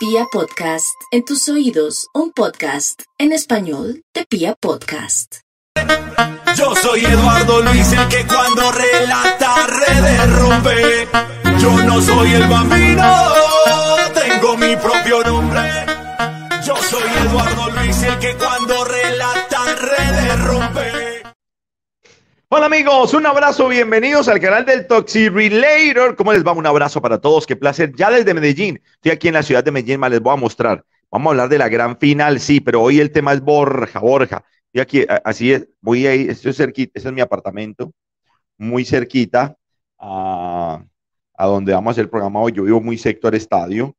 Pia Podcast, en tus oídos, un podcast en español de Pia Podcast. Yo soy Eduardo Luis, el que cuando relata redes rompe. Yo no soy el bambino, tengo mi propio nombre. Yo soy Eduardo Luis, el que cuando Hola amigos, un abrazo, bienvenidos al canal del Toxi Relator. ¿Cómo les va? Un abrazo para todos, qué placer. Ya desde Medellín, estoy aquí en la ciudad de Medellín, más les voy a mostrar. Vamos a hablar de la gran final, sí, pero hoy el tema es Borja, Borja. Y aquí, así es, voy ahí, estoy cerquita, ese es mi apartamento, muy cerquita a, a donde vamos a hacer el programa hoy. Yo vivo muy sector estadio.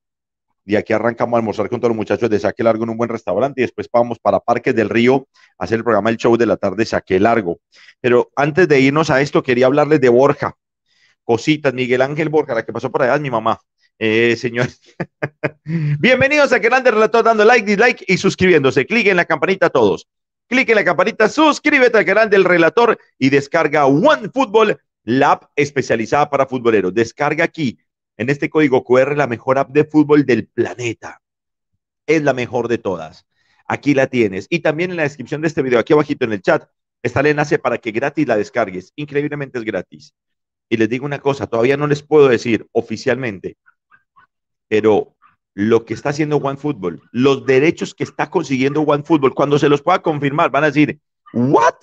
Y aquí arrancamos a almorzar con todos los muchachos de Saque Largo en un buen restaurante y después vamos para Parques del Río a hacer el programa El Show de la Tarde Saque Largo. Pero antes de irnos a esto, quería hablarles de Borja. Cositas, Miguel Ángel Borja, la que pasó por allá es mi mamá. Eh, señor. Bienvenidos a Canal de Relator, dando like, dislike y suscribiéndose. Clic en la campanita todos. Clic en la campanita, suscríbete al canal del Relator y descarga OneFootball, la app especializada para futboleros. Descarga aquí en este código QR la mejor app de fútbol del planeta. Es la mejor de todas. Aquí la tienes. Y también en la descripción de este video, aquí abajito en el chat, está el enlace para que gratis la descargues. Increíblemente es gratis. Y les digo una cosa, todavía no les puedo decir oficialmente, pero lo que está haciendo OneFootball, los derechos que está consiguiendo OneFootball, cuando se los pueda confirmar, van a decir, ¿what?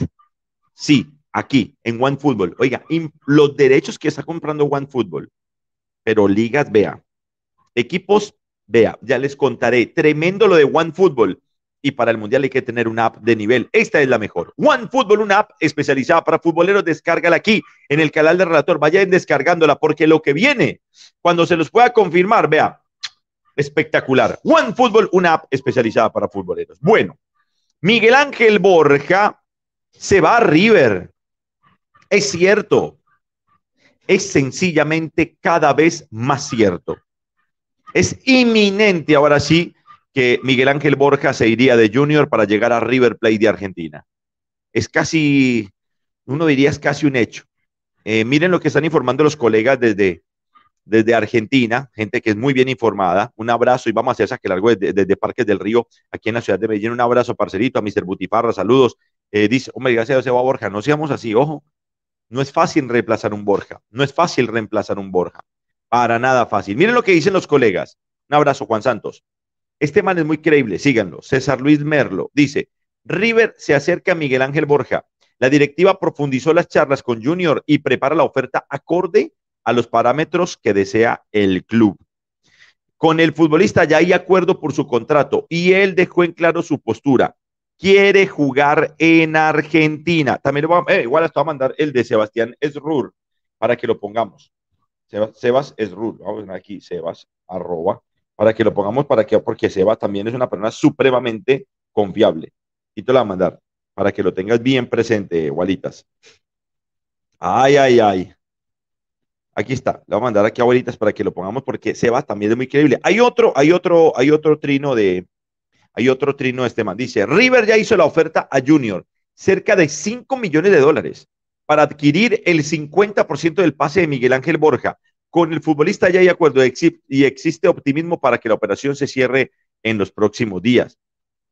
Sí, aquí, en OneFootball. Oiga, los derechos que está comprando OneFootball pero ligas, vea. Equipos, vea, ya les contaré. Tremendo lo de OneFootball. Y para el Mundial hay que tener una app de nivel. Esta es la mejor. OneFootball, una app especializada para futboleros. Descárgala aquí en el canal del relator. Vayan descargándola porque lo que viene, cuando se los pueda confirmar, vea, espectacular. OneFootball, una app especializada para futboleros. Bueno, Miguel Ángel Borja se va a River. Es cierto, es sencillamente cada vez más cierto. Es inminente ahora sí que Miguel Ángel Borja se iría de Junior para llegar a River Plate de Argentina. Es casi, uno diría es casi un hecho. Eh, miren lo que están informando los colegas desde, desde Argentina, gente que es muy bien informada. Un abrazo y vamos a hacer esa largo desde, Parques del Río, aquí en la ciudad de Medellín. Un abrazo, parcerito, a Mr. Butifarra, saludos. Eh, dice, hombre, gracias a Borja, no seamos así, ojo, no es fácil reemplazar un Borja. No es fácil reemplazar un Borja. Para nada fácil. Miren lo que dicen los colegas. Un abrazo, Juan Santos. Este man es muy creíble, síganlo. César Luis Merlo dice, River se acerca a Miguel Ángel Borja. La directiva profundizó las charlas con Junior y prepara la oferta acorde a los parámetros que desea el club. Con el futbolista ya hay acuerdo por su contrato y él dejó en claro su postura quiere jugar en Argentina. También voy a, eh, igual hasta a mandar el de Sebastián Esrur para que lo pongamos. Sebas, Esrur, vamos a ver aquí, Sebas, arroba, para que lo pongamos para que, porque Sebas también es una persona supremamente confiable. Y te lo voy a mandar para que lo tengas bien presente, Gualitas. Ay, ay, ay. Aquí está, le voy a mandar aquí a para que lo pongamos porque Sebas también es muy creíble. Hay otro, hay otro, hay otro trino de, hay otro trino de este man. Dice, River ya hizo la oferta a Junior, cerca de 5 millones de dólares, para adquirir el 50% del pase de Miguel Ángel Borja. Con el futbolista ya hay acuerdo y existe optimismo para que la operación se cierre en los próximos días.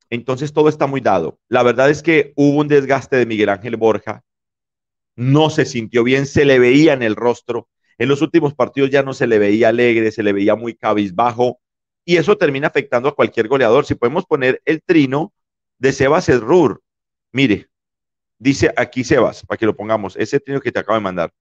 Entonces todo está muy dado. La verdad es que hubo un desgaste de Miguel Ángel Borja. No se sintió bien, se le veía en el rostro. En los últimos partidos ya no se le veía alegre, se le veía muy cabizbajo y eso termina afectando a cualquier goleador. Si podemos poner el trino de Sebas Errur, mire, dice aquí Sebas, para que lo pongamos, ese trino que te acabo de mandar.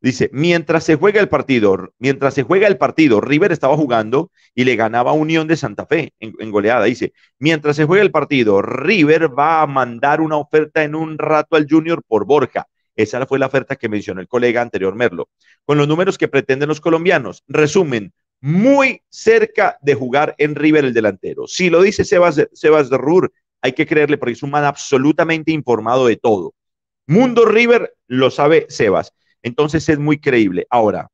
Dice, mientras se juega el partido, mientras se juega el partido, River estaba jugando y le ganaba Unión de Santa Fe en, en, goleada. Dice, mientras se juega el partido, River va a mandar una oferta en un rato al Junior por Borja. Esa fue la oferta que mencionó el colega anterior Merlo. Con los números que pretenden los colombianos, resumen, muy cerca de jugar en River el delantero. Si lo dice Sebas, Sebas de Rur, hay que creerle porque es un man absolutamente informado de todo. Mundo River lo sabe Sebas. Entonces es muy creíble. Ahora,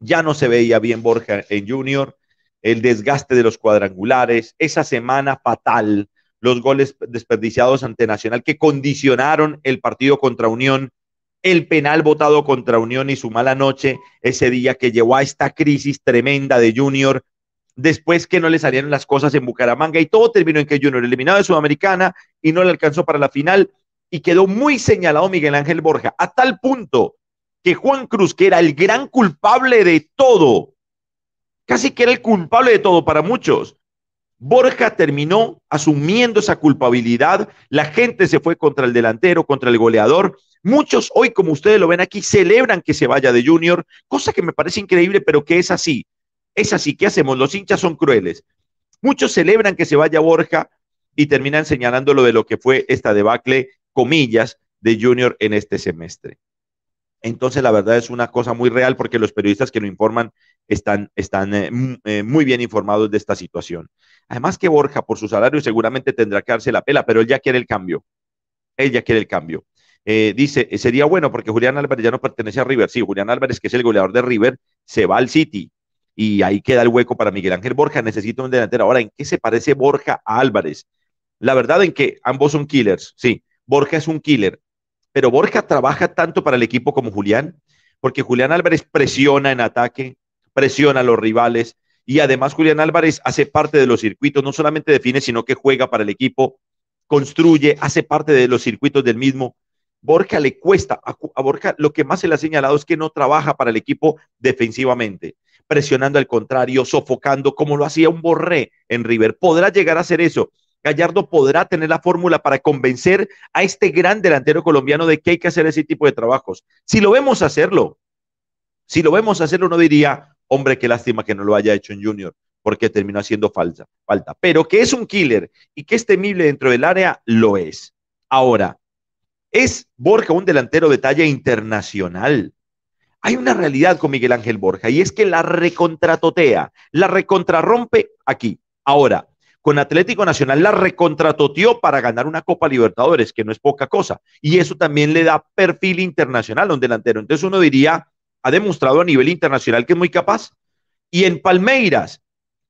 ya no se veía bien Borja en Junior, el desgaste de los cuadrangulares, esa semana fatal, los goles desperdiciados ante Nacional que condicionaron el partido contra Unión el penal votado contra Unión y su mala noche ese día que llevó a esta crisis tremenda de Junior después que no le salieron las cosas en Bucaramanga y todo terminó en que Junior eliminado de Sudamericana y no le alcanzó para la final y quedó muy señalado Miguel Ángel Borja, a tal punto que Juan Cruz, que era el gran culpable de todo, casi que era el culpable de todo para muchos, Borja terminó asumiendo esa culpabilidad, la gente se fue contra el delantero, contra el goleador. Muchos hoy, como ustedes lo ven aquí, celebran que se vaya de Junior, cosa que me parece increíble, pero que es así. Es así, ¿qué hacemos? Los hinchas son crueles. Muchos celebran que se vaya Borja y terminan señalándolo de lo que fue esta debacle, comillas, de Junior en este semestre. Entonces, la verdad es una cosa muy real porque los periodistas que lo informan están, están eh, eh, muy bien informados de esta situación. Además que Borja, por su salario, seguramente tendrá que darse la pela, pero él ya quiere el cambio. Él ya quiere el cambio. Eh, dice, sería bueno porque Julián Álvarez ya no pertenece a River. Sí, Julián Álvarez, que es el goleador de River, se va al City y ahí queda el hueco para Miguel Ángel Borja. Necesita un delantero. Ahora, ¿en qué se parece Borja a Álvarez? La verdad en que ambos son killers, sí. Borja es un killer, pero Borja trabaja tanto para el equipo como Julián, porque Julián Álvarez presiona en ataque, presiona a los rivales y además Julián Álvarez hace parte de los circuitos, no solamente define, sino que juega para el equipo, construye, hace parte de los circuitos del mismo. Borja le cuesta, a, Borja lo que más se le ha señalado es que no trabaja para el equipo defensivamente, presionando al contrario, sofocando como lo hacía un Borré en River. Podrá llegar a hacer eso, Gallardo podrá tener la fórmula para convencer a este gran delantero colombiano de que hay que hacer ese tipo de trabajos. Si lo vemos hacerlo, si lo vemos hacerlo, uno diría, hombre, qué lástima que no lo haya hecho en Junior, porque terminó haciendo falta, falta. Pero que es un killer y que es temible dentro del área, lo es. Ahora, ¿es Borja un delantero de talla internacional? Hay una realidad con Miguel Ángel Borja y es que la recontratotea, la recontrarrompe aquí. Ahora, con Atlético Nacional la recontratoteó para ganar una Copa Libertadores, que no es poca cosa. Y eso también le da perfil internacional a un delantero. Entonces uno diría, ha demostrado a nivel internacional que es muy capaz. Y en Palmeiras,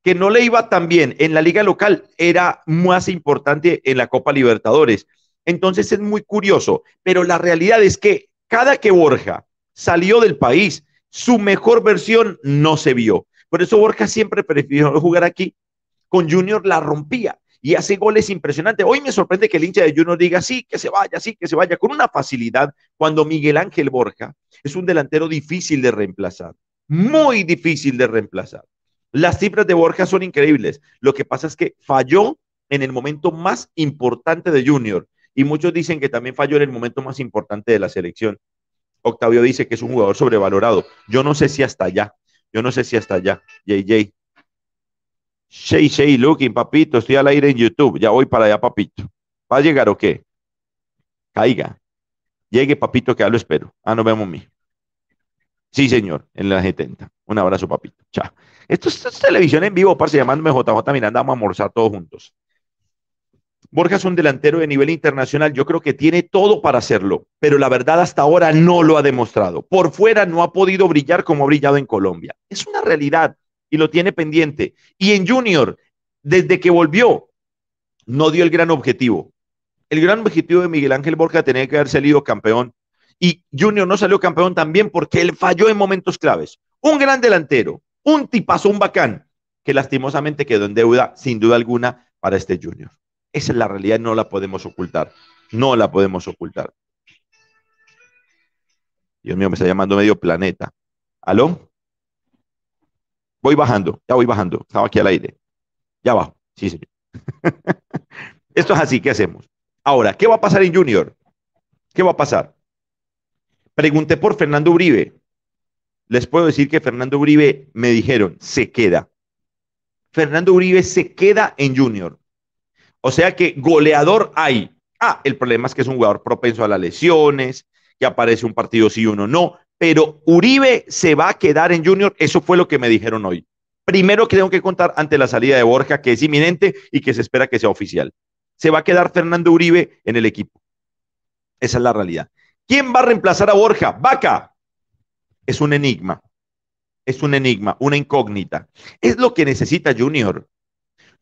que no le iba tan bien en la liga local, era más importante en la Copa Libertadores. Entonces es muy curioso, pero la realidad es que cada que Borja salió del país, su mejor versión no se vio. Por eso Borja siempre prefirió jugar aquí con Junior la rompía y hace goles impresionantes. Hoy me sorprende que el hincha de Junior diga, sí, que se vaya, sí, que se vaya, con una facilidad, cuando Miguel Ángel Borja es un delantero difícil de reemplazar, muy difícil de reemplazar. Las cifras de Borja son increíbles. Lo que pasa es que falló en el momento más importante de Junior y muchos dicen que también falló en el momento más importante de la selección. Octavio dice que es un jugador sobrevalorado. Yo no sé si hasta allá. Yo no sé si hasta allá. JJ. Shay Shay Looking, papito, estoy al aire en YouTube, ya voy para allá, papito. ¿Va a llegar o qué? Caiga. Llegue, papito, que ya lo espero. Ah, nos vemos mí. Sí, señor, en la 70. Un abrazo, papito. Chao. Esto es, televisión en vivo, parce, llamándome JJ Miranda, vamos a almorzar todos juntos. Borja es un delantero de nivel internacional, yo creo que tiene todo para hacerlo, pero la verdad hasta ahora no lo ha demostrado. Por fuera no ha podido brillar como ha brillado en Colombia. Es una realidad y lo tiene pendiente. Y en Junior, desde que volvió, no dio el gran objetivo. El gran objetivo de Miguel Ángel Borja tenía que haber salido campeón. Y Junior no salió campeón también porque él falló en momentos claves. Un gran delantero, un tipazo, un bacán, que lastimosamente quedó en deuda, sin duda alguna, para este Junior. Esa es la realidad, no la podemos ocultar. No la podemos ocultar. Dios mío, me está llamando medio planeta. ¿Aló? Voy bajando, ya voy bajando. Estaba aquí al aire. Ya bajo. Sí, señor. Esto es así, ¿qué hacemos? Ahora, ¿qué va a pasar en Junior? ¿Qué va a pasar? Pregunté por Fernando Uribe. Les puedo decir que Fernando Uribe me dijeron, se queda. Fernando Uribe se queda en Junior. O sea que goleador hay. Ah, el problema es que es un jugador propenso a las lesiones, que aparece un partido sí uno no, pero Uribe se va a quedar en Junior, eso fue lo que me dijeron hoy. Primero que tengo que contar ante la salida de Borja, que es inminente y que se espera que sea oficial. Se va a quedar Fernando Uribe en el equipo. Esa es la realidad. ¿Quién va a reemplazar a Borja? Vaca. Es un enigma. Es un enigma, una incógnita. Es lo que necesita Junior.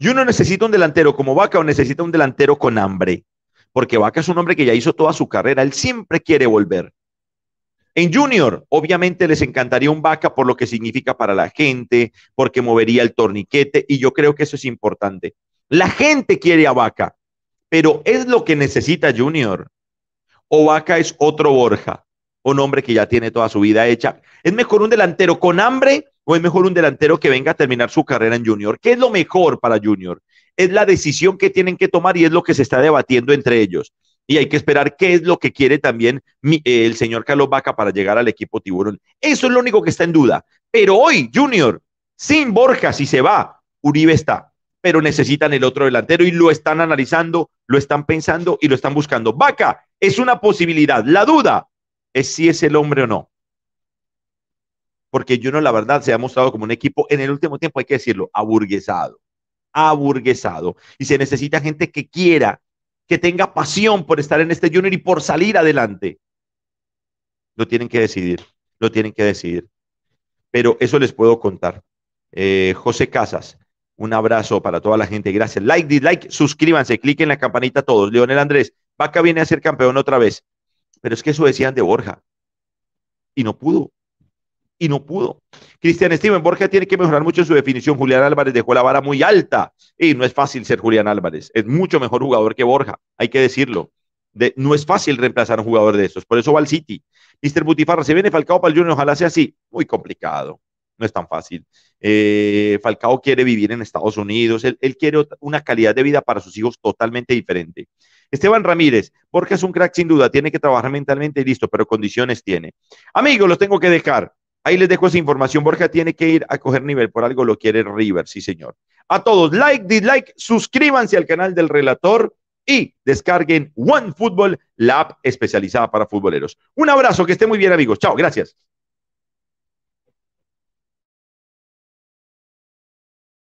Junior necesita un delantero como Vaca o necesita un delantero con hambre. Porque Vaca es un hombre que ya hizo toda su carrera. Él siempre quiere volver En Junior, obviamente les encantaría un vaca por lo que significa para la gente, porque movería el torniquete y yo creo que eso es importante. La gente quiere a vaca, pero es lo que necesita Junior. O vaca es otro Borja, un hombre que ya tiene toda su vida hecha. ¿Es mejor un delantero con hambre o es mejor un delantero que venga a terminar su carrera en Junior? ¿Qué es lo mejor para Junior? Es la decisión que tienen que tomar y es lo que se está debatiendo entre ellos y hay que esperar qué es lo que quiere también eh, el señor Carlos Vaca para llegar al equipo Tiburón. Eso es lo único que está en duda. Pero hoy, Junior, sin Borja, si se va, Uribe está, pero necesitan el otro delantero y lo están analizando, lo están pensando y lo están buscando. Vaca es una posibilidad. La duda es si es el hombre o no. Porque Junior, la verdad, se ha mostrado como un equipo, en el último tiempo, hay que decirlo, aburguesado. Aburguesado. Y se necesita gente que quiera que tenga pasión por estar en este junior y por salir adelante. Lo tienen que decidir, lo tienen que decidir. Pero eso les puedo contar. Eh, José Casas, un abrazo para toda la gente. Gracias. Like, dislike, suscríbanse, cliquen la campanita todos. Leonel Andrés, Vaca viene a ser campeón otra vez. Pero es que eso decían de Borja. Y no pudo y no pudo. Cristian Steven Borja tiene que mejorar mucho su definición. Julián Álvarez dejó la vara muy alta y no es fácil ser Julián Álvarez. Es mucho mejor jugador que Borja, hay que decirlo. no es fácil reemplazar a un jugador de estos, por eso va al City. Mr. Butifarra, se viene Falcao para el Junior, ojalá sea así. Muy complicado, no es tan fácil. Eh, Falcao quiere vivir en Estados Unidos, él, él quiere una calidad de vida para sus hijos totalmente diferente. Esteban Ramírez, Borja es un crack sin duda, tiene que trabajar mentalmente y listo, pero condiciones tiene. Amigos, los tengo que dejar. Ahí les dejo esa información. Borja tiene que ir a coger nivel. Por algo lo quiere River, sí, señor. A todos, like, dislike, suscríbanse al canal del relator y descarguen OneFootball, la app especializada para futboleros. Un abrazo, que esté muy bien, amigos. Chao, gracias.